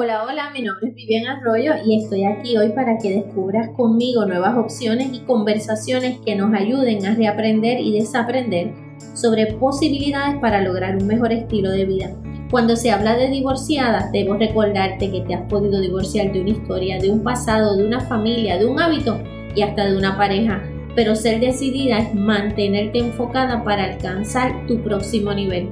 Hola, hola, mi nombre es Vivian Arroyo y estoy aquí hoy para que descubras conmigo nuevas opciones y conversaciones que nos ayuden a reaprender y desaprender sobre posibilidades para lograr un mejor estilo de vida. Cuando se habla de divorciada, debo recordarte que te has podido divorciar de una historia, de un pasado, de una familia, de un hábito y hasta de una pareja. Pero ser decidida es mantenerte enfocada para alcanzar tu próximo nivel.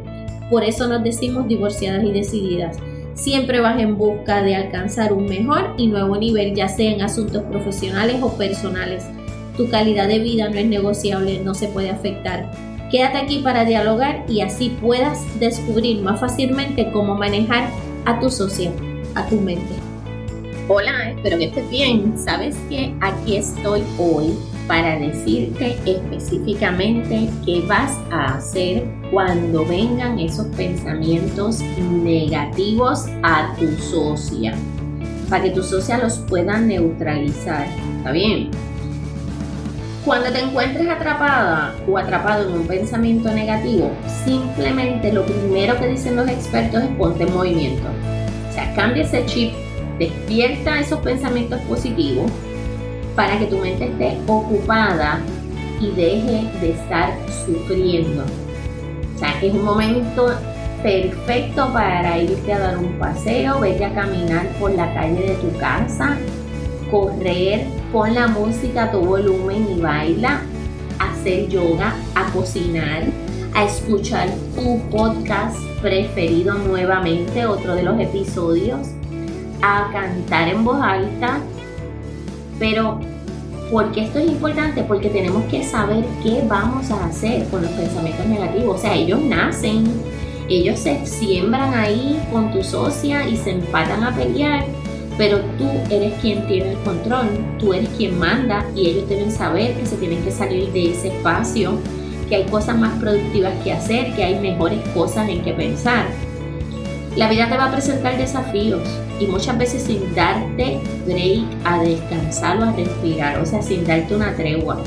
Por eso nos decimos divorciadas y decididas Siempre vas en busca de alcanzar un mejor y nuevo nivel, ya sea en asuntos profesionales o personales. Tu calidad de vida no es negociable, no se puede afectar. Quédate aquí para dialogar y así puedas descubrir más fácilmente cómo manejar a tu socio, a tu mente. Hola, espero que estés bien. Sabes que aquí estoy hoy para decirte específicamente qué vas a hacer cuando vengan esos pensamientos negativos a tu socia, para que tu socia los pueda neutralizar. ¿Está bien? Cuando te encuentres atrapada o atrapado en un pensamiento negativo, simplemente lo primero que dicen los expertos es ponte en movimiento. O sea, cambia ese chip, despierta esos pensamientos positivos para que tu mente esté ocupada y deje de estar sufriendo. O sea, que es un momento perfecto para irte a dar un paseo, vete a caminar por la calle de tu casa, correr, con la música a tu volumen y baila, hacer yoga, a cocinar, a escuchar tu podcast preferido nuevamente, otro de los episodios, a cantar en voz alta, pero, ¿por qué esto es importante? Porque tenemos que saber qué vamos a hacer con los pensamientos negativos. O sea, ellos nacen, ellos se siembran ahí con tu socia y se empatan a pelear, pero tú eres quien tiene el control, tú eres quien manda y ellos deben saber que se tienen que salir de ese espacio, que hay cosas más productivas que hacer, que hay mejores cosas en que pensar. La vida te va a presentar desafíos y muchas veces sin darte break a descansar o a respirar, o sea, sin darte una tregua.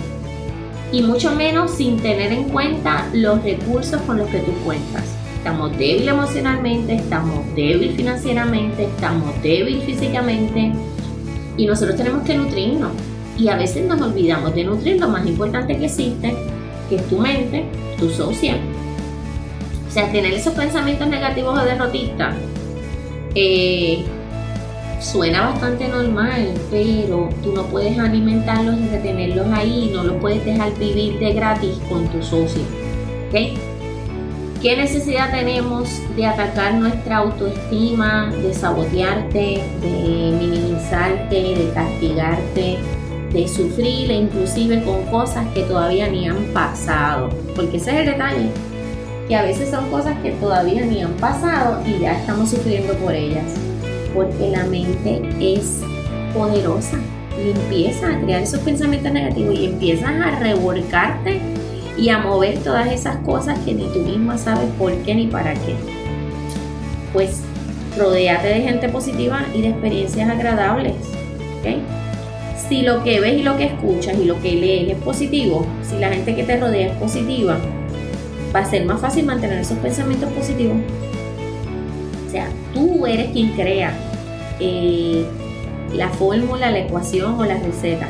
Y mucho menos sin tener en cuenta los recursos con los que tú cuentas. Estamos débiles emocionalmente, estamos débiles financieramente, estamos débiles físicamente y nosotros tenemos que nutrirnos. Y a veces nos olvidamos de nutrir lo más importante que existe, que es tu mente, tu socia, o sea, tener esos pensamientos negativos o derrotistas eh, suena bastante normal, pero tú no puedes alimentarlos y retenerlos ahí, no los puedes dejar vivir de gratis con tu socio. ¿okay? ¿Qué necesidad tenemos de atacar nuestra autoestima, de sabotearte, de minimizarte, de castigarte, de sufrir, inclusive con cosas que todavía ni han pasado? Porque ese es el detalle que a veces son cosas que todavía ni han pasado y ya estamos sufriendo por ellas. Porque la mente es poderosa y empieza a crear esos pensamientos negativos y empiezas a revolcarte y a mover todas esas cosas que ni tú misma sabes por qué ni para qué. Pues rodeate de gente positiva y de experiencias agradables. Si lo que ves y lo que escuchas y lo que lees es positivo, si la gente que te rodea es positiva, va a ser más fácil mantener esos pensamientos positivos. O sea, tú eres quien crea eh, la fórmula, la ecuación o la receta.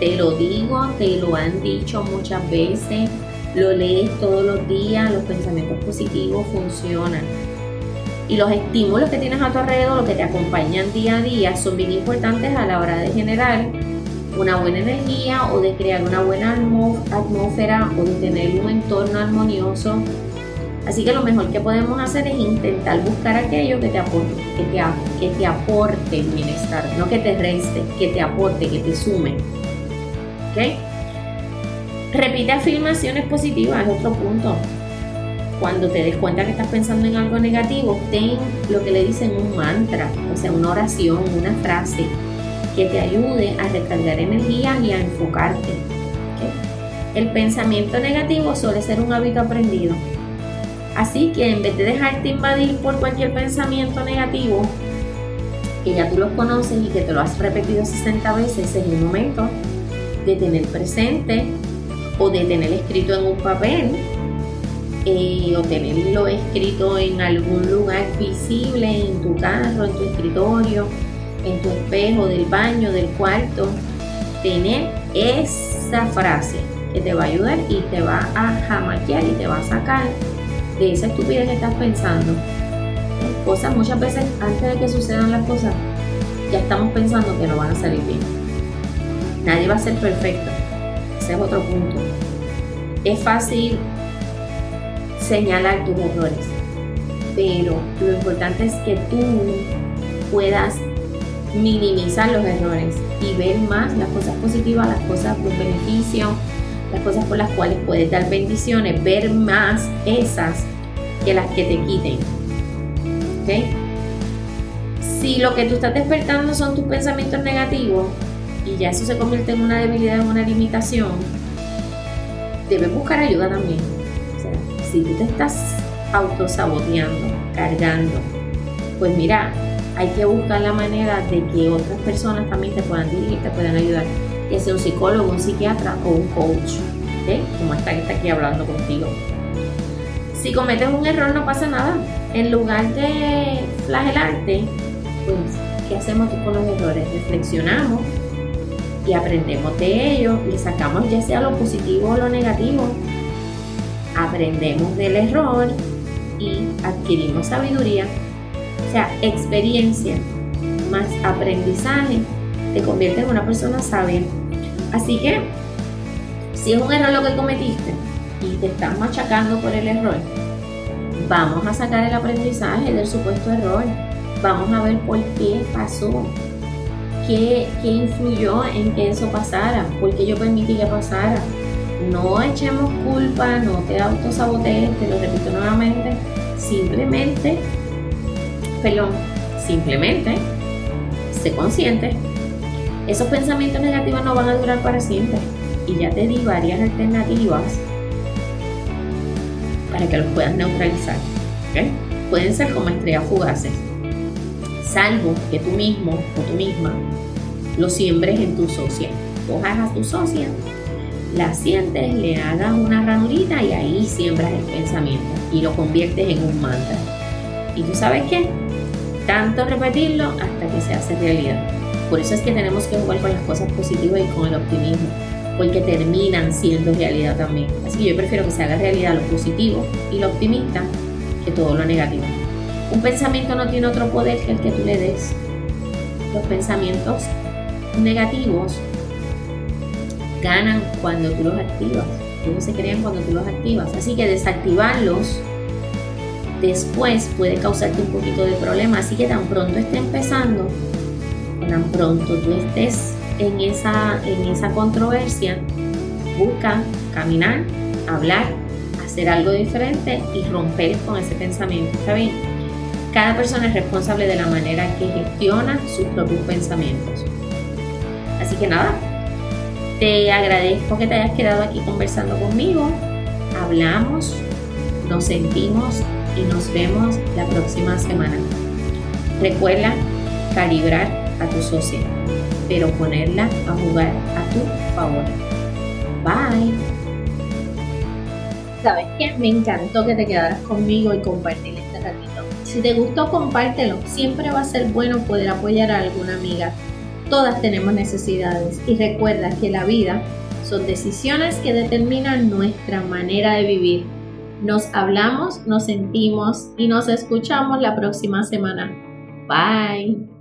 Te lo digo, te lo han dicho muchas veces, lo lees todos los días, los pensamientos positivos funcionan. Y los estímulos que tienes a tu alrededor, los que te acompañan día a día, son bien importantes a la hora de generar una buena energía o de crear una buena atmósfera o de tener un entorno armonioso. Así que lo mejor que podemos hacer es intentar buscar aquello que te aporte, que te, que te bienestar, no que te reste, que te aporte, que te sume. ¿Ok? Repite afirmaciones positivas, es otro punto. Cuando te des cuenta que estás pensando en algo negativo, ten lo que le dicen un mantra, o sea, una oración, una frase que te ayude a recargar energías y a enfocarte. El pensamiento negativo suele ser un hábito aprendido. Así que en vez de dejarte invadir por cualquier pensamiento negativo, que ya tú los conoces y que te lo has repetido 60 veces, es el momento de tener presente o de tener escrito en un papel eh, o tenerlo escrito en algún lugar visible, en tu carro, en tu escritorio, en tu espejo del baño, del cuarto. Tener esa frase que te va a ayudar y te va a jamaquear y te va a sacar de esa estupidez que estás pensando. Cosas muchas veces antes de que sucedan las cosas, ya estamos pensando que no van a salir bien. Nadie va a ser perfecto. Ese es otro punto. Es fácil señalar tus errores, pero lo importante es que tú puedas minimizar los errores y ver más las cosas positivas, las cosas, los beneficios, las cosas por las cuales puedes dar bendiciones, ver más esas que las que te quiten. ¿Ok? Si lo que tú estás despertando son tus pensamientos negativos y ya eso se convierte en una debilidad, en una limitación, debes buscar ayuda también. Si tú te estás autosaboteando, cargando, pues mira, hay que buscar la manera de que otras personas también te puedan dirigir, te puedan ayudar que sea un psicólogo, un psiquiatra o un coach, como esta que está aquí hablando contigo. Si cometes un error no pasa nada. En lugar de flagelarte, pues, ¿qué hacemos con los errores? Reflexionamos y aprendemos de ellos, le sacamos ya sea lo positivo o lo negativo, aprendemos del error y adquirimos sabiduría, o sea, experiencia más aprendizaje te convierte en una persona sabia. Así que, si es un error lo que cometiste y te estás machacando por el error, vamos a sacar el aprendizaje del supuesto error. Vamos a ver por qué pasó. ¿Qué, qué influyó en que eso pasara? ¿Por qué yo permití que pasara? No echemos culpa, no te autosabotees, te lo repito nuevamente. Simplemente, perdón, simplemente sé consciente esos pensamientos negativos no van a durar para siempre. Y ya te di varias alternativas para que los puedas neutralizar. Pueden ser como estrellas fugaces. Salvo que tú mismo o tú misma lo siembres en tu socia. Cojas a tu socia, la sientes, le hagas una ranurita y ahí siembras el pensamiento y lo conviertes en un mantra. ¿Y tú sabes qué? Tanto repetirlo hasta que se hace realidad. Por eso es que tenemos que jugar con las cosas positivas y con el optimismo, porque terminan siendo realidad también. Así que yo prefiero que se haga realidad lo positivo y lo optimista que todo lo negativo. Un pensamiento no tiene otro poder que el que tú le des. Los pensamientos negativos ganan cuando tú los activas. Ellos se crean cuando tú los activas. Así que desactivarlos después puede causarte un poquito de problema. Así que tan pronto esté empezando, tan pronto tú estés en esa, en esa controversia, busca caminar, hablar, hacer algo diferente y romper con ese pensamiento. ¿Está bien? Cada persona es responsable de la manera que gestiona sus propios pensamientos. Así que nada, te agradezco que te hayas quedado aquí conversando conmigo. Hablamos, nos sentimos y nos vemos la próxima semana. Recuerda calibrar a tu socia, pero ponerla a jugar a tu favor. Bye. ¿Sabes qué? Me encantó que te quedaras conmigo y compartir este ratito. Si te gustó, compártelo. Siempre va a ser bueno poder apoyar a alguna amiga. Todas tenemos necesidades y recuerda que la vida son decisiones que determinan nuestra manera de vivir. Nos hablamos, nos sentimos y nos escuchamos la próxima semana. Bye.